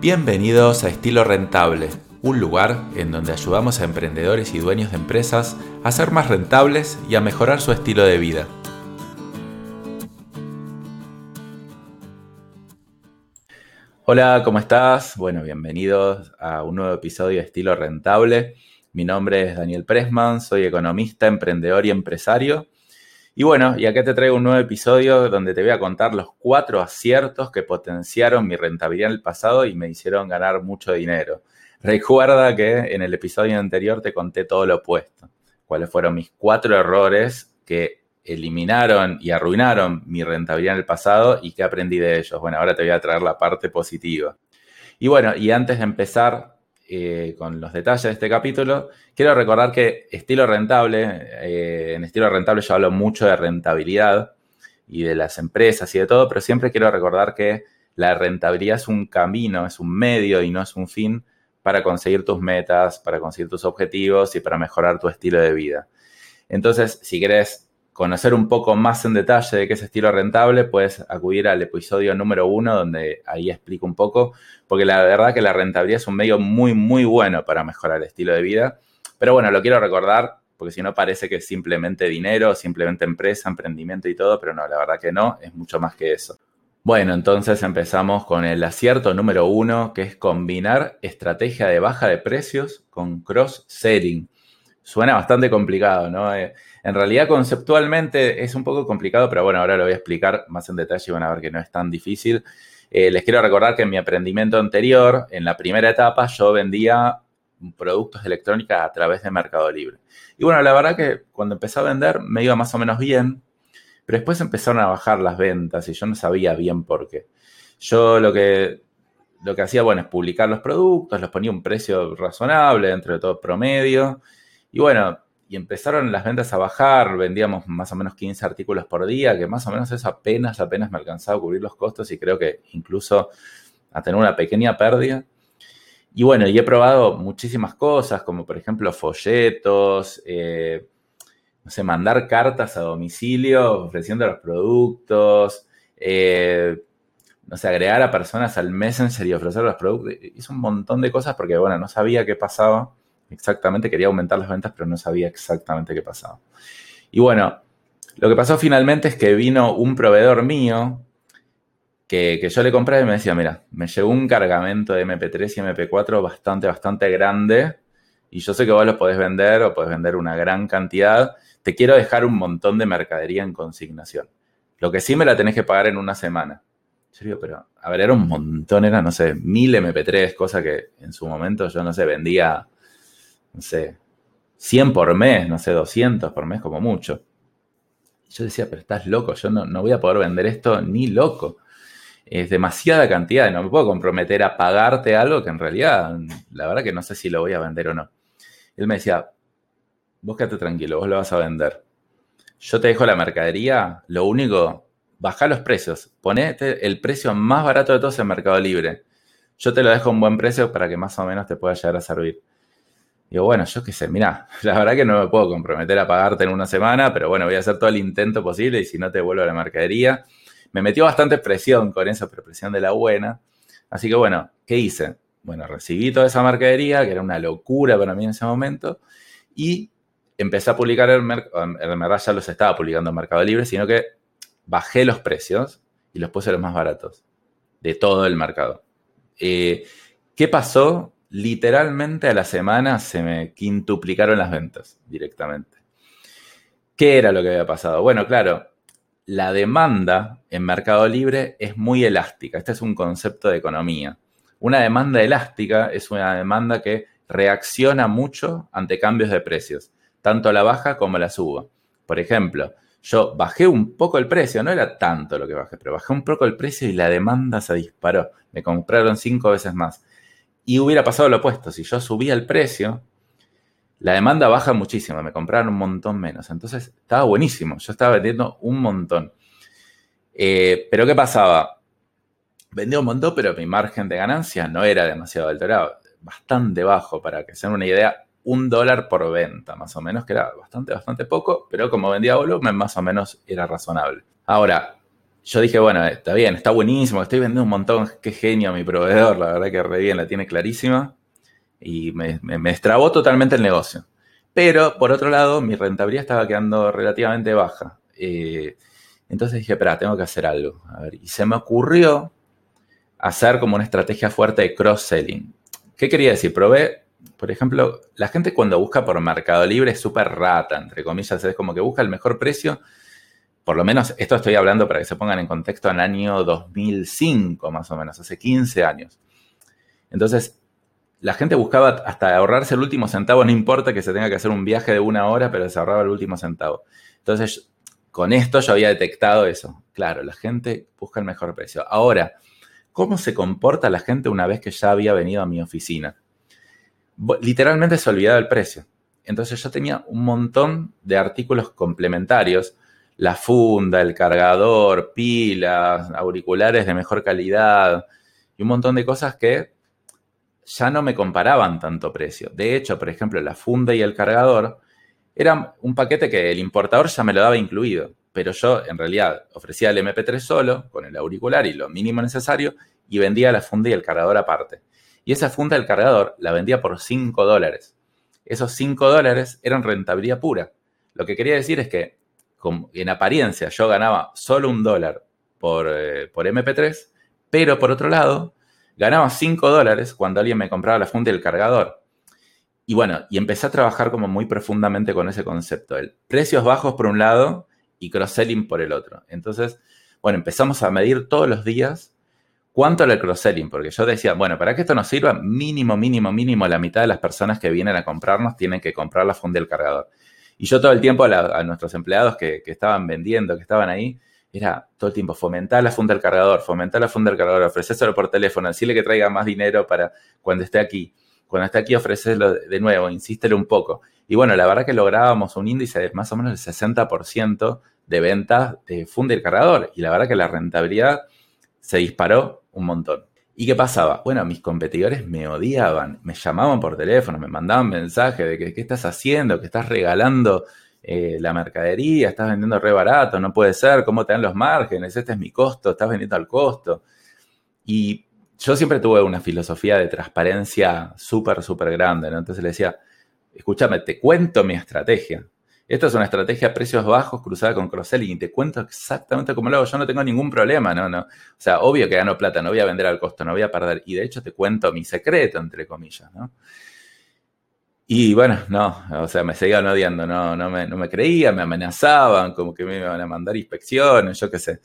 Bienvenidos a Estilo Rentable, un lugar en donde ayudamos a emprendedores y dueños de empresas a ser más rentables y a mejorar su estilo de vida. Hola, ¿cómo estás? Bueno, bienvenidos a un nuevo episodio de Estilo Rentable. Mi nombre es Daniel Pressman, soy economista, emprendedor y empresario y bueno, y acá te traigo un nuevo episodio donde te voy a contar los cuatro aciertos que potenciaron mi rentabilidad en el pasado y me hicieron ganar mucho dinero. Recuerda que en el episodio anterior te conté todo lo opuesto. Cuáles fueron mis cuatro errores que eliminaron y arruinaron mi rentabilidad en el pasado y qué aprendí de ellos. Bueno, ahora te voy a traer la parte positiva. Y bueno, y antes de empezar eh, con los detalles de este capítulo, quiero recordar que estilo rentable, eh, en estilo rentable yo hablo mucho de rentabilidad y de las empresas y de todo, pero siempre quiero recordar que la rentabilidad es un camino, es un medio y no es un fin para conseguir tus metas, para conseguir tus objetivos y para mejorar tu estilo de vida. Entonces, si quieres conocer un poco más en detalle de qué es estilo rentable, puedes acudir al episodio número uno, donde ahí explico un poco, porque la verdad que la rentabilidad es un medio muy, muy bueno para mejorar el estilo de vida. Pero bueno, lo quiero recordar, porque si no parece que es simplemente dinero, simplemente empresa, emprendimiento y todo, pero no, la verdad que no, es mucho más que eso. Bueno, entonces empezamos con el acierto número uno, que es combinar estrategia de baja de precios con cross-selling. Suena bastante complicado, ¿no? Eh, en realidad, conceptualmente es un poco complicado, pero bueno, ahora lo voy a explicar más en detalle y van a ver que no es tan difícil. Eh, les quiero recordar que en mi aprendimiento anterior, en la primera etapa, yo vendía productos de electrónica a través de Mercado Libre. Y bueno, la verdad que cuando empecé a vender me iba más o menos bien, pero después empezaron a bajar las ventas y yo no sabía bien por qué. Yo lo que, lo que hacía, bueno, es publicar los productos, los ponía un precio razonable, dentro de todo promedio. Y bueno, y empezaron las ventas a bajar, vendíamos más o menos 15 artículos por día, que más o menos eso apenas, apenas me alcanzaba a cubrir los costos y creo que incluso a tener una pequeña pérdida. Y bueno, y he probado muchísimas cosas, como por ejemplo folletos, eh, no sé, mandar cartas a domicilio ofreciendo los productos, eh, no sé, agregar a personas al Messenger y ofrecer los productos. Hice un montón de cosas porque, bueno, no sabía qué pasaba exactamente, quería aumentar las ventas, pero no sabía exactamente qué pasaba. Y bueno, lo que pasó finalmente es que vino un proveedor mío que, yo le compré y me decía, mira, me llegó un cargamento de MP3 y MP4 bastante, bastante grande y yo sé que vos lo podés vender o podés vender una gran cantidad. Te quiero dejar un montón de mercadería en consignación. Lo que sí me la tenés que pagar en una semana. Serio, pero, a ver, era un montón, era, no sé, mil MP3, cosa que en su momento yo, no sé, vendía no sé, 100 por mes, no sé, 200 por mes como mucho. yo decía, pero estás loco, yo no, no voy a poder vender esto ni loco. Es demasiada cantidad, no me puedo comprometer a pagarte algo que en realidad, la verdad que no sé si lo voy a vender o no. Él me decía, vos quédate tranquilo, vos lo vas a vender. Yo te dejo la mercadería, lo único, baja los precios, ponete el precio más barato de todos en Mercado Libre. Yo te lo dejo a un buen precio para que más o menos te pueda llegar a servir. Digo, bueno, yo qué sé, mira, la verdad que no me puedo comprometer a pagarte en una semana, pero bueno, voy a hacer todo el intento posible y si no te vuelvo a la mercadería. Me metió bastante presión con eso, pero presión de la buena. Así que bueno, ¿qué hice? Bueno, recibí toda esa mercadería, que era una locura para mí en ese momento, y empecé a publicar mercado, en verdad ya los estaba publicando en Mercado Libre, sino que bajé los precios y los puse los más baratos de todo el mercado. Eh, ¿Qué pasó? Literalmente a la semana se me quintuplicaron las ventas directamente. ¿Qué era lo que había pasado? Bueno, claro, la demanda en Mercado Libre es muy elástica. Este es un concepto de economía. Una demanda elástica es una demanda que reacciona mucho ante cambios de precios, tanto a la baja como a la suba. Por ejemplo, yo bajé un poco el precio, no era tanto lo que bajé, pero bajé un poco el precio y la demanda se disparó. Me compraron cinco veces más. Y hubiera pasado lo opuesto, si yo subía el precio, la demanda baja muchísimo, me compraron un montón menos. Entonces estaba buenísimo, yo estaba vendiendo un montón. Eh, pero ¿qué pasaba? Vendía un montón, pero mi margen de ganancia no era demasiado alto, era bastante bajo, para que se una idea, un dólar por venta, más o menos, que era bastante, bastante poco, pero como vendía volumen, más o menos era razonable. Ahora, yo dije, bueno, está bien, está buenísimo, estoy vendiendo un montón, qué genio mi proveedor, la verdad que re bien, la tiene clarísima. Y me, me, estrabó totalmente el negocio. Pero, por otro lado, mi rentabilidad estaba quedando relativamente baja. Eh, entonces dije, espera, tengo que hacer algo. y se me ocurrió hacer como una estrategia fuerte de cross-selling. ¿Qué quería decir? Probé, por ejemplo, la gente cuando busca por Mercado Libre es súper rata, entre comillas, es como que busca el mejor precio. Por lo menos esto estoy hablando para que se pongan en contexto en el año 2005, más o menos, hace 15 años. Entonces, la gente buscaba hasta ahorrarse el último centavo, no importa que se tenga que hacer un viaje de una hora, pero se ahorraba el último centavo. Entonces, con esto yo había detectado eso. Claro, la gente busca el mejor precio. Ahora, cómo se comporta la gente una vez que ya había venido a mi oficina. Literalmente se olvidaba el precio. Entonces yo tenía un montón de artículos complementarios, la funda, el cargador, pilas, auriculares de mejor calidad y un montón de cosas que ya no me comparaban tanto precio. De hecho, por ejemplo, la funda y el cargador eran un paquete que el importador ya me lo daba incluido pero yo en realidad ofrecía el MP3 solo, con el auricular y lo mínimo necesario, y vendía la funda y el cargador aparte. Y esa funda del cargador la vendía por 5 dólares. Esos 5 dólares eran rentabilidad pura. Lo que quería decir es que en apariencia yo ganaba solo un dólar por, eh, por MP3, pero por otro lado, ganaba 5 dólares cuando alguien me compraba la funda y el cargador. Y bueno, y empecé a trabajar como muy profundamente con ese concepto. El precios bajos por un lado y cross-selling por el otro. Entonces, bueno, empezamos a medir todos los días cuánto era el cross-selling, porque yo decía, bueno, para que esto nos sirva, mínimo, mínimo, mínimo, la mitad de las personas que vienen a comprarnos tienen que comprar la funda del cargador. Y yo todo el tiempo a, nuestros empleados que, estaban vendiendo, que estaban ahí, era todo el tiempo fomentar la funda del cargador, fomentar la funda del cargador, ofrecérselo por teléfono, decirle que traiga más dinero para cuando esté aquí. Cuando esté aquí, ofrecerlo de nuevo, insístele un poco. Y bueno, la verdad que lográbamos un índice de más o menos el 60% de ventas de funda y cargador. Y la verdad que la rentabilidad se disparó un montón. ¿Y qué pasaba? Bueno, mis competidores me odiaban, me llamaban por teléfono, me mandaban mensajes de que qué estás haciendo, que estás regalando eh, la mercadería, estás vendiendo re barato, no puede ser, cómo te dan los márgenes, este es mi costo, estás vendiendo al costo. Y yo siempre tuve una filosofía de transparencia súper, súper grande. Entonces le decía, escúchame, te cuento mi estrategia. Esta es una estrategia a precios bajos cruzada con cross-selling y te cuento exactamente cómo lo hago. Yo no tengo ningún problema, ¿no? no. O sea, obvio que gano plata, no voy a vender al costo, no voy a perder. Y de hecho te cuento mi secreto, entre comillas, ¿no? Y bueno, no, o sea, me seguían odiando, no, no, me, no me creían, me amenazaban, como que me iban a mandar inspecciones, yo qué sé.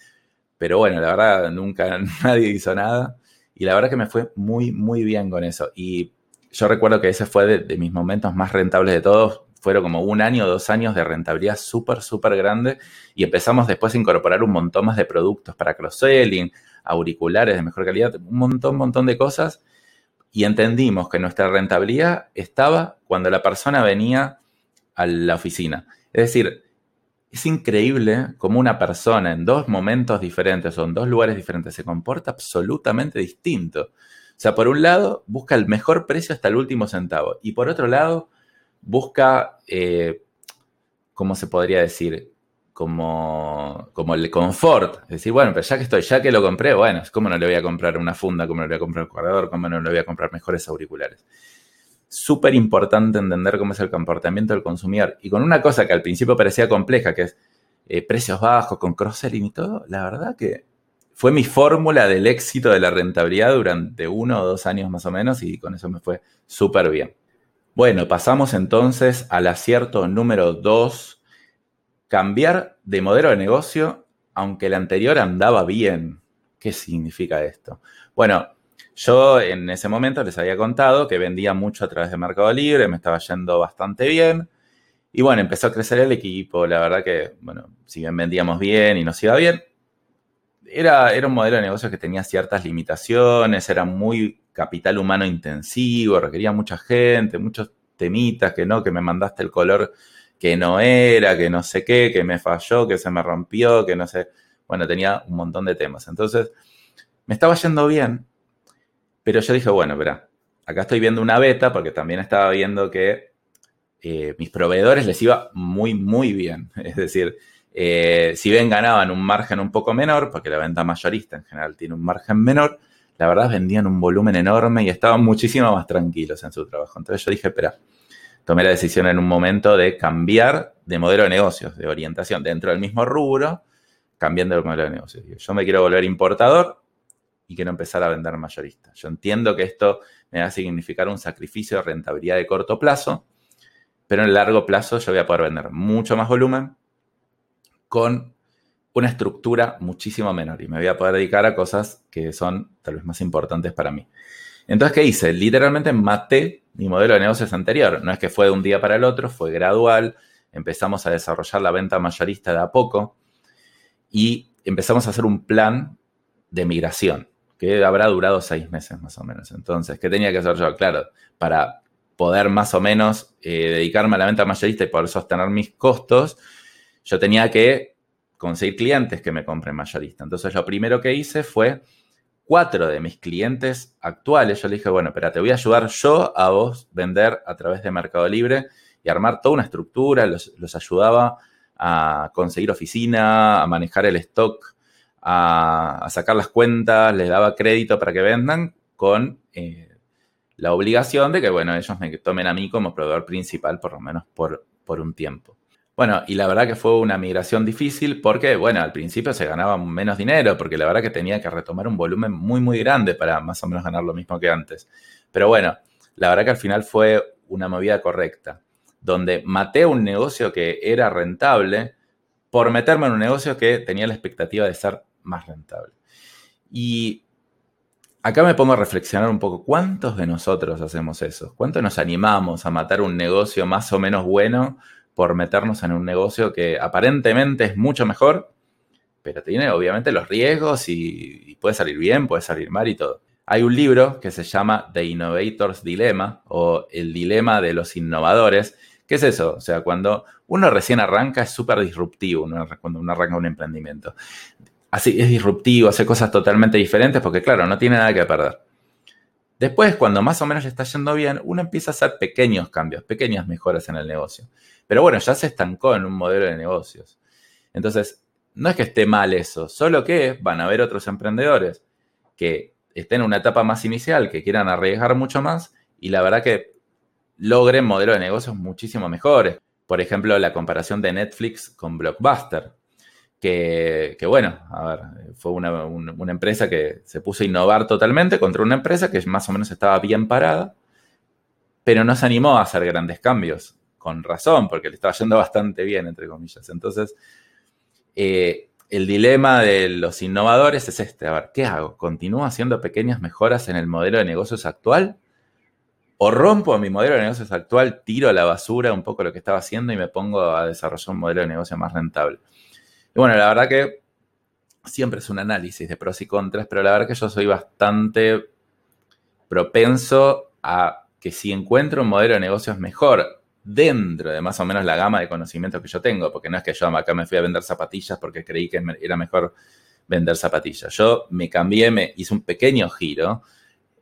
Pero bueno, la verdad, nunca nadie hizo nada. Y la verdad que me fue muy, muy bien con eso. Y yo recuerdo que ese fue de, mis momentos más rentables de todos. Fueron como un año o dos años de rentabilidad súper, súper grande. Y empezamos después a incorporar un montón más de productos para cross-selling, auriculares de mejor calidad, un montón, montón de cosas. Y entendimos que nuestra rentabilidad estaba cuando la persona venía a la oficina. Es decir, es increíble cómo una persona en dos momentos diferentes o en dos lugares diferentes se comporta absolutamente distinto. O sea, por un lado, busca el mejor precio hasta el último centavo. Y por otro lado, busca, eh, ¿cómo se podría decir? Como, como el confort. Es decir, bueno, pero ya que estoy, ya que lo compré, bueno, ¿cómo no le voy a comprar una funda? ¿Cómo no le voy a comprar un cargador? ¿Cómo no le voy a comprar mejores auriculares? Súper importante entender cómo es el comportamiento del consumidor. Y con una cosa que al principio parecía compleja, que es eh, precios bajos, con cross-selling y todo, la verdad que fue mi fórmula del éxito de la rentabilidad durante uno o dos años más o menos y con eso me fue súper bien. Bueno, pasamos entonces al acierto número dos, cambiar de modelo de negocio aunque el anterior andaba bien. ¿Qué significa esto? Bueno, yo en ese momento les había contado que vendía mucho a través de Mercado Libre, me estaba yendo bastante bien. Y bueno, empezó a crecer el equipo, la verdad que, bueno, si bien vendíamos bien y nos iba bien, era, era un modelo de negocio que tenía ciertas limitaciones, era muy capital humano intensivo, requería mucha gente, muchos temitas, que no, que me mandaste el color que no era, que no sé qué, que me falló, que se me rompió, que no sé. Bueno, tenía un montón de temas. Entonces, me estaba yendo bien, pero yo dije, bueno, verá, acá estoy viendo una beta porque también estaba viendo que eh, mis proveedores les iba muy, muy bien. Es decir, Eh, si bien ganaban un margen un poco menor, porque la venta mayorista en general tiene un margen menor, la verdad vendían un volumen enorme y estaban muchísimo más tranquilos en su trabajo. Entonces yo dije, espera, tomé la decisión en un momento de cambiar de modelo de negocios, de orientación dentro del mismo rubro, cambiando el modelo de negocios. Yo me quiero volver importador y quiero empezar a vender mayorista. Yo entiendo que esto me va a significar un sacrificio de rentabilidad de corto plazo, pero en el largo plazo yo voy a poder vender mucho más volumen con una estructura muchísimo menor y me voy a poder dedicar a cosas que son tal vez más importantes para mí. Entonces, ¿qué hice? Literalmente maté mi modelo de negocios anterior. No es que fue de un día para el otro, fue gradual. Empezamos a desarrollar la venta mayorista de a poco y empezamos a hacer un plan de migración que habrá durado seis meses más o menos. Entonces, ¿qué tenía que hacer yo? Claro, para poder más o menos eh, dedicarme a la venta mayorista y poder sostener mis costos, yo tenía que conseguir clientes que me compren mayorista. Entonces, lo primero que hice fue cuatro de mis clientes actuales, yo le dije, bueno, espera, te voy a ayudar yo a vos vender a través de Mercado Libre y armar toda una estructura, los, ayudaba a conseguir oficina, a manejar el stock, a, sacar las cuentas, les daba crédito para que vendan con eh, la obligación de que, bueno, ellos me tomen a mí como proveedor principal por lo menos por, por un tiempo. Bueno, y la verdad que fue una migración difícil porque, bueno, al principio se ganaba menos dinero, porque la verdad que tenía que retomar un volumen muy, muy grande para más o menos ganar lo mismo que antes. Pero bueno, la verdad que al final fue una movida correcta, donde maté un negocio que era rentable por meterme en un negocio que tenía la expectativa de ser más rentable. Y acá me pongo a reflexionar un poco, ¿cuántos de nosotros hacemos eso? ¿Cuántos nos animamos a matar un negocio más o menos bueno por meternos en un negocio que aparentemente es mucho mejor, pero tiene obviamente los riesgos y, puede salir bien, puede salir mal y todo. Hay un libro que se llama The Innovator's Dilemma o El Dilema de los Innovadores. ¿Qué es eso? O sea, cuando uno recién arranca es súper disruptivo cuando uno arranca un emprendimiento. Así es disruptivo, hace cosas totalmente diferentes porque, claro, no tiene nada que perder. Después, cuando más o menos le está yendo bien, uno empieza a hacer pequeños cambios, pequeñas mejoras en el negocio. Pero bueno, ya se estancó en un modelo de negocios. Entonces, no es que esté mal eso, solo que van a haber otros emprendedores que estén en una etapa más inicial, que quieran arriesgar mucho más y la verdad que logren modelos de negocios muchísimo mejores. Por ejemplo, la comparación de Netflix con Blockbuster, que, bueno, a ver, fue una, una, empresa que se puso a innovar totalmente contra una empresa que más o menos estaba bien parada, pero no se animó a hacer grandes cambios con razón, porque le estaba yendo bastante bien, entre comillas. Entonces, eh, el dilema de los innovadores es este, a ver, ¿qué hago? ¿Continúo haciendo pequeñas mejoras en el modelo de negocios actual? ¿O rompo mi modelo de negocios actual, tiro a la basura un poco lo que estaba haciendo y me pongo a desarrollar un modelo de negocio más rentable? Y bueno, la verdad que siempre es un análisis de pros y contras, pero la verdad que yo soy bastante propenso a que si encuentro un modelo de negocios mejor dentro de más o menos la gama de conocimientos que yo tengo, porque no es que yo acá me fui a vender zapatillas porque creí que era mejor vender zapatillas. Yo me cambié, me hice un pequeño giro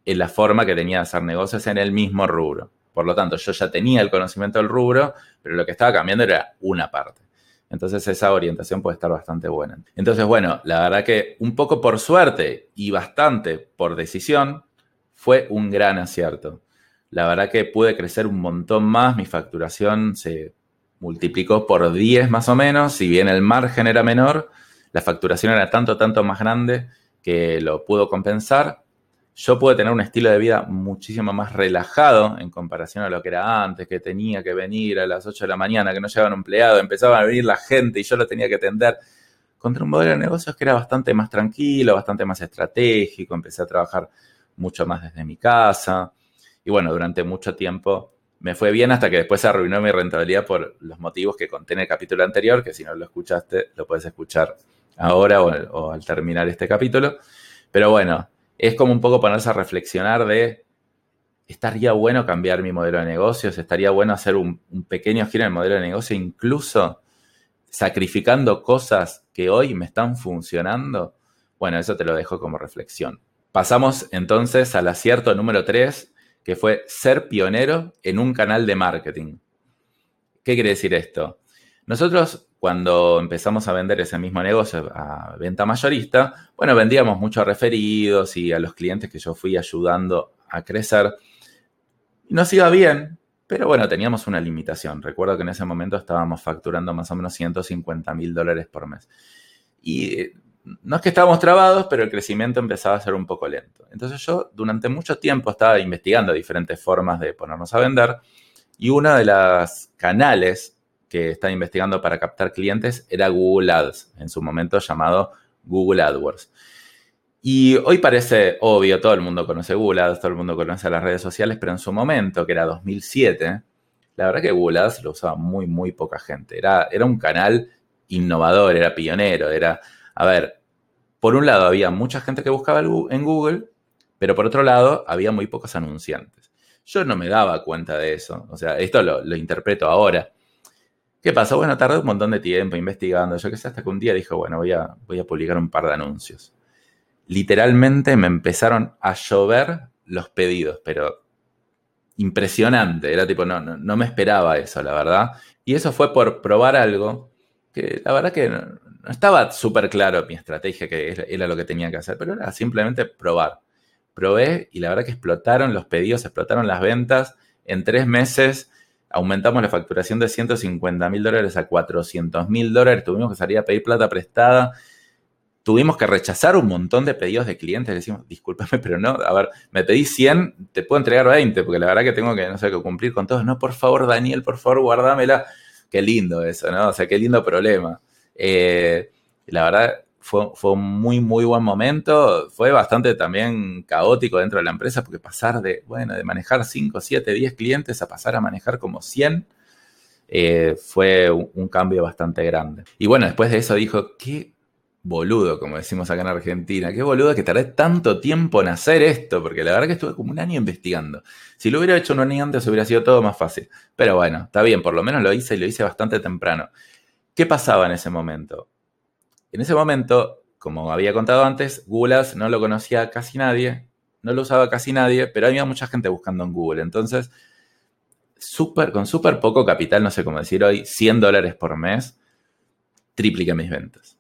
en la forma que tenía de hacer negocios en el mismo rubro. Por lo tanto, yo ya tenía el conocimiento del rubro, pero lo que estaba cambiando era una parte. Entonces esa orientación puede estar bastante buena. Entonces, bueno, la verdad que un poco por suerte y bastante por decisión, fue un gran acierto la verdad que pude crecer un montón más, mi facturación se multiplicó por 10 más o menos, si bien el margen era menor, la facturación era tanto, tanto más grande que lo pudo compensar. Yo pude tener un estilo de vida muchísimo más relajado en comparación a lo que era antes, que tenía que venir a las 8 de la mañana, que no llegaba un empleado, empezaba a venir la gente y yo lo tenía que atender. Contra un modelo de negocios que era bastante más tranquilo, bastante más estratégico, empecé a trabajar mucho más desde mi casa. Y bueno, durante mucho tiempo me fue bien hasta que después se arruinó mi rentabilidad por los motivos que conté en el capítulo anterior, que si no lo escuchaste, lo puedes escuchar ahora o, al terminar este capítulo. Pero bueno, es como un poco ponerse a reflexionar de, ¿estaría bueno cambiar mi modelo de negocios? ¿Estaría bueno hacer un, un pequeño giro en el modelo de negocio, incluso sacrificando cosas que hoy me están funcionando? Bueno, eso te lo dejo como reflexión. Pasamos entonces al acierto número 3, que fue ser pionero en un canal de marketing. ¿Qué quiere decir esto? Nosotros cuando empezamos a vender ese mismo negocio a venta mayorista, bueno, vendíamos muchos referidos y a los clientes que yo fui ayudando a crecer. Y nos iba bien, pero bueno, teníamos una limitación. Recuerdo que en ese momento estábamos facturando más o menos 150 mil dólares por mes. Y no es que estábamos trabados, pero el crecimiento empezaba a ser un poco lento. Entonces yo durante mucho tiempo estaba investigando diferentes formas de ponernos a vender y uno de los canales que estaba investigando para captar clientes era Google Ads, en su momento llamado Google AdWords. Y hoy parece obvio, todo el mundo conoce Google Ads, todo el mundo conoce las redes sociales, pero en su momento, que era 2007, la verdad que Google Ads lo usaba muy, muy poca gente. Era, era un canal innovador, era pionero, era, a ver, por un lado había mucha gente que buscaba en Google, pero por otro lado había muy pocos anunciantes. Yo no me daba cuenta de eso, o sea, esto lo, interpreto ahora. ¿Qué pasó? Bueno, tardé un montón de tiempo investigando, yo qué sé, hasta que un día dijo, bueno, voy a, voy a publicar un par de anuncios. Literalmente me empezaron a llover los pedidos, pero impresionante, era tipo, no, no, me esperaba eso, la verdad. Y eso fue por probar algo que la verdad que no, estaba súper claro mi estrategia, que era lo que tenía que hacer, pero era simplemente probar. Probé y la verdad que explotaron los pedidos, explotaron las ventas. En tres meses aumentamos la facturación de 150 mil dólares a 400 mil dólares, tuvimos que salir a pedir plata prestada, tuvimos que rechazar un montón de pedidos de clientes, decimos, discúlpame, pero no, a ver, me pedí 100, te puedo entregar 20, porque la verdad que tengo que, no sé, que cumplir con todos, no, por favor, Daniel, por favor, guardámela, qué lindo eso, ¿no? O sea, qué lindo problema. Eh, la verdad, fue, fue, un muy, muy buen momento. Fue bastante también caótico dentro de la empresa porque pasar de, bueno, de manejar 5, 7, 10 clientes a pasar a manejar como 100 eh, fue un, cambio bastante grande. Y bueno, después de eso dijo, qué boludo, como decimos acá en Argentina, qué boludo que tardé tanto tiempo en hacer esto, porque la verdad que estuve como un año investigando. Si lo hubiera hecho un año antes hubiera sido todo más fácil. Pero bueno, está bien, por lo menos lo hice y lo hice bastante temprano. ¿Qué pasaba en ese momento? En ese momento, como había contado antes, Google Ads no lo conocía casi nadie, no lo usaba casi nadie, pero había mucha gente buscando en Google. Entonces, con súper poco capital, no sé cómo decir hoy, 100 dólares por mes, tripliqué mis ventas.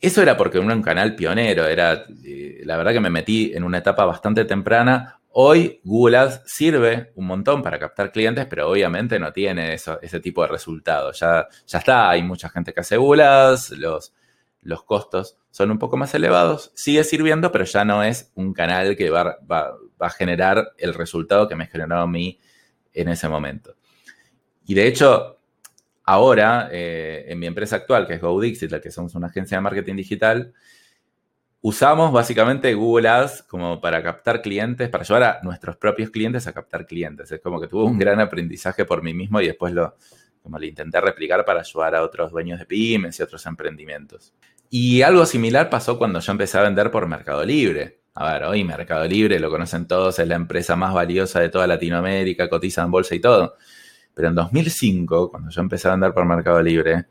Eso era porque era un canal pionero, era, eh, la verdad que me metí en una etapa bastante temprana. Hoy Google Ads sirve un montón para captar clientes, pero obviamente no tiene ese tipo de resultados. Ya, está, hay mucha gente que hace Google Ads, los, los costos son un poco más elevados, sigue sirviendo, pero ya no es un canal que va, a generar el resultado que me generó a mí en ese momento. Y de hecho, ahora, eh, en mi empresa actual, que es GoDixit, la que somos una agencia de marketing digital, usamos básicamente Google Ads como para captar clientes, para ayudar a nuestros propios clientes a captar clientes. Es como que tuve un gran aprendizaje por mí mismo y después lo, como lo intenté replicar para ayudar a otros dueños de pymes y otros emprendimientos. Y algo similar pasó cuando yo empecé a vender por Mercado Libre. A ver, hoy Mercado Libre, lo conocen todos, es la empresa más valiosa de toda Latinoamérica, cotiza en bolsa y todo. Pero en 2005, cuando yo empecé a vender por Mercado Libre,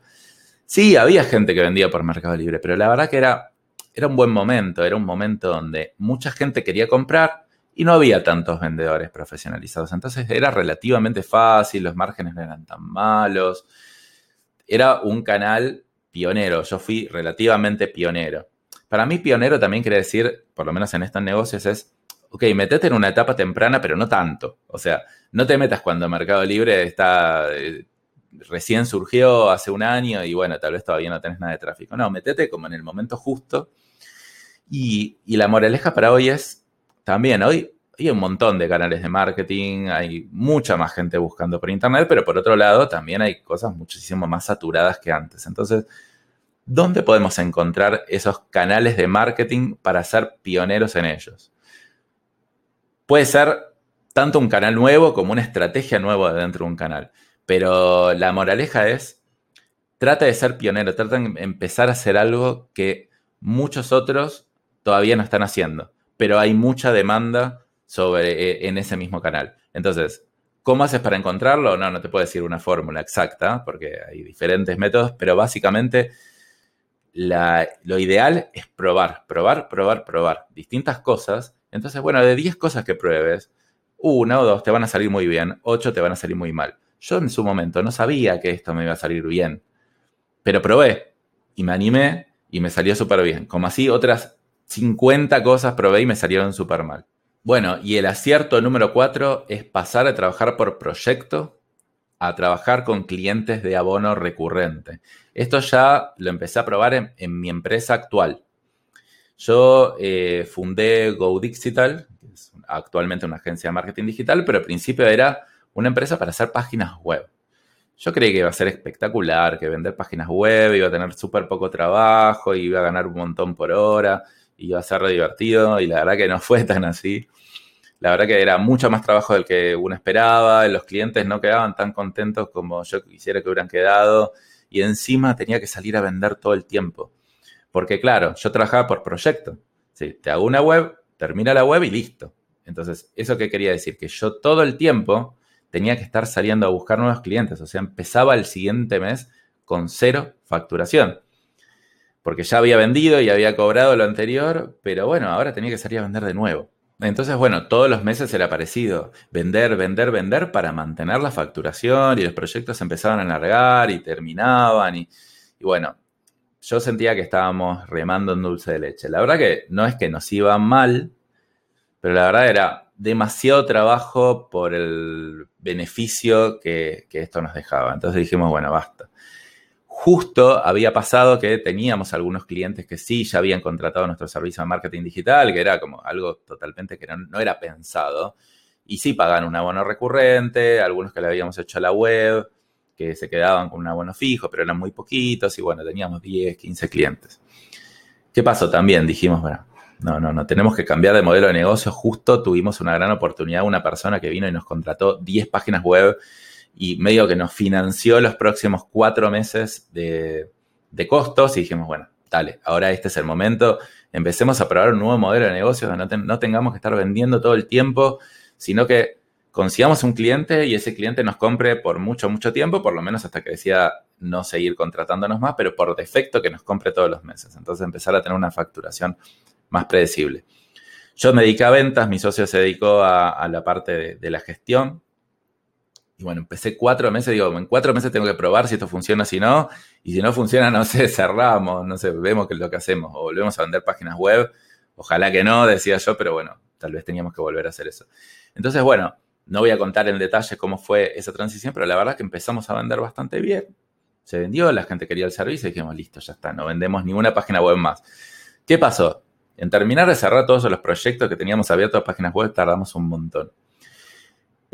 sí, había gente que vendía por Mercado Libre, pero la verdad que era era un buen momento, era un momento donde mucha gente quería comprar y no había tantos vendedores profesionalizados. Entonces era relativamente fácil, los márgenes no eran tan malos. Era un canal pionero, yo fui relativamente pionero. Para mí pionero también quiere decir, por lo menos en estos negocios, es, ok, metete en una etapa temprana, pero no tanto. O sea, no te metas cuando Mercado Libre está... Eh, recién surgió hace un año y bueno, tal vez todavía no tenés nada de tráfico. No, metete como en el momento justo y, la moraleja para hoy es también, hoy hay un montón de canales de marketing, hay mucha más gente buscando por internet, pero por otro lado también hay cosas muchísimo más saturadas que antes. Entonces, ¿dónde podemos encontrar esos canales de marketing para ser pioneros en ellos? Puede ser tanto un canal nuevo como una estrategia nueva dentro de un canal, pero la moraleja es, trata de ser pionero, trata de empezar a hacer algo que muchos otros todavía no están haciendo, pero hay mucha demanda sobre, eh, en ese mismo canal. Entonces, ¿cómo haces para encontrarlo? No, no te puedo decir una fórmula exacta, porque hay diferentes métodos, pero básicamente lo ideal es probar, probar, probar, probar distintas cosas. Entonces, bueno, de 10 cosas que pruebes, una o dos te van a salir muy bien, ocho te van a salir muy mal. Yo en su momento no sabía que esto me iba a salir bien, Pero probé y me animé y me salió súper bien. Como así, otras 50 cosas probé y me salieron súper mal. Bueno, y el acierto número 4 es pasar a trabajar por proyecto a trabajar con clientes de abono recurrente. Esto ya lo empecé a probar en, mi empresa actual. Yo eh, fundé GoDigital, que es actualmente una agencia de marketing digital, pero al principio era una empresa para hacer páginas web. Yo creí que iba a ser espectacular, que vender páginas web iba a tener súper poco trabajo, iba a ganar un montón por hora, iba a ser divertido, y la verdad que no fue tan así. La verdad que era mucho más trabajo del que uno esperaba, los clientes no quedaban tan contentos como yo quisiera que hubieran quedado, y encima tenía que salir a vender todo el tiempo. Porque claro, yo trabajaba por proyecto. Sí, te hago una web, termina la web y listo. Entonces, ¿eso qué quería decir? Que yo todo el tiempo tenía que estar saliendo a buscar nuevos clientes. O sea, empezaba el siguiente mes con cero facturación. Porque ya había vendido y había cobrado lo anterior, pero bueno, ahora tenía que salir a vender de nuevo. Entonces, bueno, todos los meses era parecido. Vender, vender, vender para mantener la facturación y los proyectos empezaban a alargar y terminaban. Y, y bueno, yo sentía que estábamos remando en dulce de leche. La verdad que no es que nos iba mal, pero la verdad era demasiado trabajo por el beneficio que, esto nos dejaba. Entonces dijimos, bueno, basta. Justo había pasado que teníamos algunos clientes que sí ya habían contratado nuestro servicio de marketing digital, que era como algo totalmente que no, era pensado. Y sí pagan un abono recurrente, algunos que le habíamos hecho a la web, que se quedaban con un abono fijo, pero eran muy poquitos y bueno, teníamos 10, 15 clientes. ¿Qué pasó también? Dijimos, bueno, no, no, no. Tenemos que cambiar de modelo de negocio. Justo tuvimos una gran oportunidad, una persona que vino y nos contrató 10 páginas web y medio que nos financió los próximos cuatro meses de, costos y dijimos, bueno, dale, ahora este es el momento. Empecemos a probar un nuevo modelo de negocio donde no, no tengamos que estar vendiendo todo el tiempo, sino que consigamos un cliente y ese cliente nos compre por mucho, mucho tiempo, por lo menos hasta que decida no seguir contratándonos más, pero por defecto que nos compre todos los meses. Entonces empezar a tener una facturación más predecible. Yo me dediqué a ventas, mi socio se dedicó a, la parte de, la gestión. Y bueno, empecé cuatro meses, digo, en cuatro meses tengo que probar si esto funciona, si no. Y si no funciona, no sé, cerramos, no sé, vemos qué es lo que hacemos. O volvemos a vender páginas web. Ojalá que no, decía yo, pero bueno, tal vez teníamos que volver a hacer eso. Entonces, bueno, no voy a contar en detalle cómo fue esa transición, pero la verdad es que empezamos a vender bastante bien. Se vendió, la gente quería el servicio y dijimos, listo, ya está, no vendemos ninguna página web más. ¿Qué pasó? En terminar de cerrar todos los proyectos que teníamos abiertos a páginas web tardamos un montón.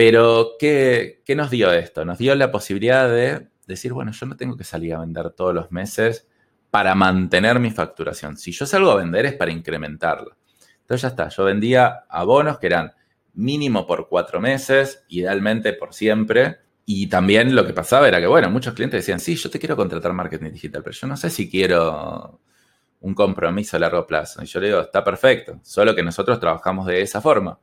Pero, ¿qué, nos dio esto? Nos dio la posibilidad de decir, bueno, yo no tengo que salir a vender todos los meses para mantener mi facturación. Si yo salgo a vender es para incrementarla. Entonces ya está, yo vendía abonos que eran mínimo por cuatro meses, idealmente por siempre. Y también lo que pasaba era que, bueno, muchos clientes decían, sí, yo te quiero contratar marketing digital, pero yo no sé si quiero un compromiso a largo plazo. Y yo le digo, está perfecto, solo que nosotros trabajamos de esa forma.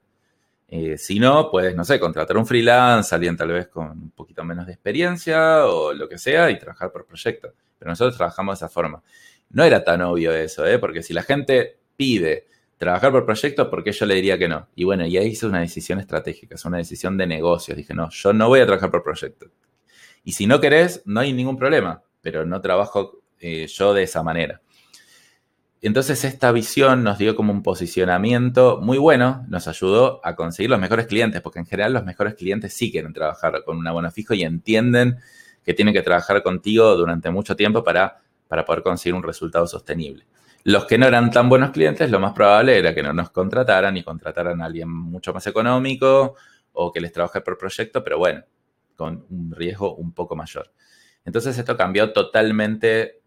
Eh, si no, puedes, no sé, contratar un freelance, alguien tal vez con un poquito menos de experiencia o lo que sea y trabajar por proyecto. Pero nosotros trabajamos de esa forma. No era tan obvio eso, ¿eh? porque si la gente pide trabajar por proyecto, ¿por qué yo le diría que no? Y bueno, y ahí hice una decisión estratégica, es una decisión de negocios. Dije, no, yo no voy a trabajar por proyecto. Y si no querés, no hay ningún problema, pero no trabajo eh, yo de esa manera. Entonces esta visión nos dio como un posicionamiento muy bueno, nos ayudó a conseguir los mejores clientes, porque en general los mejores clientes sí quieren trabajar con un abono fijo y entienden que tienen que trabajar contigo durante mucho tiempo para, para poder conseguir un resultado sostenible. Los que no eran tan buenos clientes, lo más probable era que no nos contrataran y contrataran a alguien mucho más económico o que les trabaje por proyecto, pero bueno, con un riesgo un poco mayor. Entonces esto cambió totalmente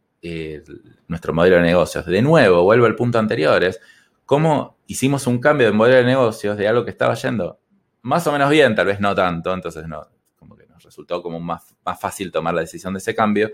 nuestro modelo de negocios. De nuevo, vuelvo al punto anterior, es cómo hicimos un cambio de modelo de negocios de algo que estaba yendo más o menos bien, tal vez no tanto, entonces no, como que nos resultó como más, más fácil tomar la decisión de ese cambio,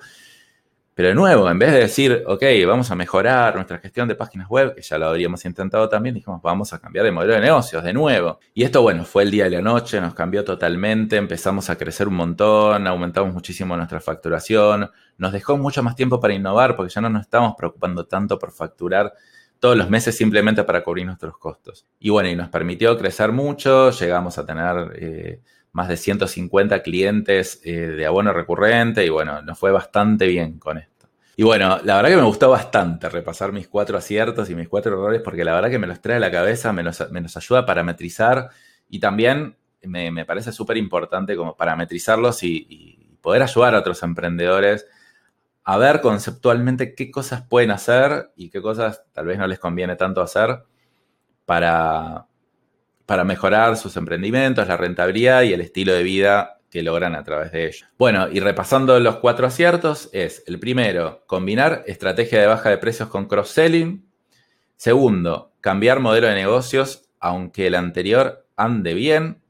pero de nuevo, en vez de decir, ok, vamos a mejorar nuestra gestión de páginas web, que ya lo habríamos intentado también, dijimos, vamos a cambiar de modelo de negocios de nuevo. Y esto, bueno, fue el día y la noche, nos cambió totalmente, empezamos a crecer un montón, aumentamos muchísimo nuestra facturación, nos dejó mucho más tiempo para innovar, porque ya no nos estamos preocupando tanto por facturar todos los meses simplemente para cubrir nuestros costos. Y bueno, y nos permitió crecer mucho, llegamos a tener... Eh, más de 150 clientes eh, de abono recurrente y bueno, nos fue bastante bien con esto. Y bueno, la verdad que me gustó bastante repasar mis cuatro aciertos y mis cuatro errores porque la verdad que me los trae a la cabeza, me nos ayuda a parametrizar y también me, parece súper importante como parametrizarlos y, poder ayudar a otros emprendedores a ver conceptualmente qué cosas pueden hacer y qué cosas tal vez no les conviene tanto hacer para, para mejorar sus emprendimientos, la rentabilidad y el estilo de vida que logran a través de ellos. Bueno, y repasando los cuatro aciertos, es el primero, combinar estrategia de baja de precios con cross-selling. Segundo, cambiar modelo de negocios, aunque el anterior ande bien.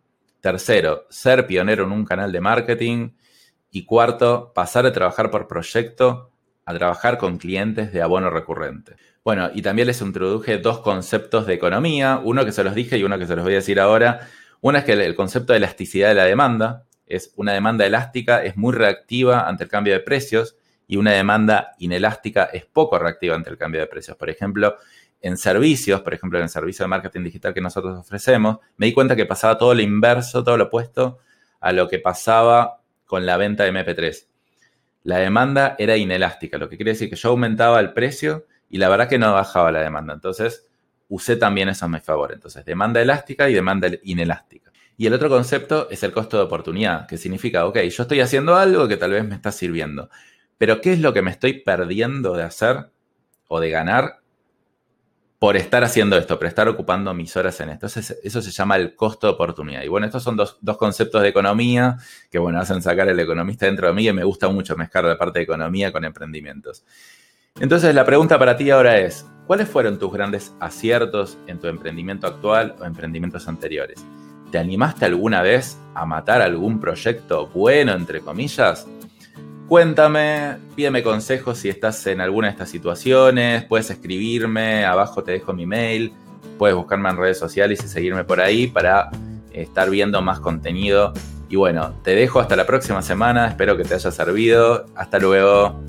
Tercero, ser pionero en un canal de marketing. Y cuarto, pasar de trabajar por proyecto a trabajar con clientes de abono recurrente. Bueno, y también les introduje dos conceptos de economía, uno que se los dije y uno que se los voy a decir ahora. Uno es que el concepto de elasticidad de la demanda es una demanda elástica, es muy reactiva ante el cambio de precios y una demanda inelástica es poco reactiva ante el cambio de precios. Por ejemplo, en servicios, por ejemplo, en el servicio de marketing digital que nosotros ofrecemos, me di cuenta que pasaba todo lo inverso, todo lo opuesto a lo que pasaba con la venta de MP3. La demanda era inelástica, lo que quiere decir que yo aumentaba el precio y la verdad que no bajaba la demanda. Entonces, usé también eso a mi favor. Entonces, demanda elástica y demanda inelástica. Y el otro concepto es el costo de oportunidad, que significa, ok, yo estoy haciendo algo que tal vez me está sirviendo, pero ¿qué es lo que me estoy perdiendo de hacer o de ganar por estar haciendo esto, por estar ocupando mis horas en esto. eso se llama el costo de oportunidad. Y bueno, estos son dos, conceptos de economía que, bueno, hacen sacar el economista dentro de mí y me gusta mucho mezclar la parte de economía con emprendimientos. Entonces, la pregunta para ti ahora es, ¿cuáles fueron tus grandes aciertos en tu emprendimiento actual o emprendimientos anteriores? ¿Te animaste alguna vez a matar algún proyecto bueno, entre comillas? Cuéntame, pídeme consejos si estás en alguna de estas situaciones, puedes escribirme, abajo te dejo mi mail, puedes buscarme en redes sociales y seguirme por ahí para estar viendo más contenido. Y bueno, te dejo hasta la próxima semana, espero que te haya servido, hasta luego.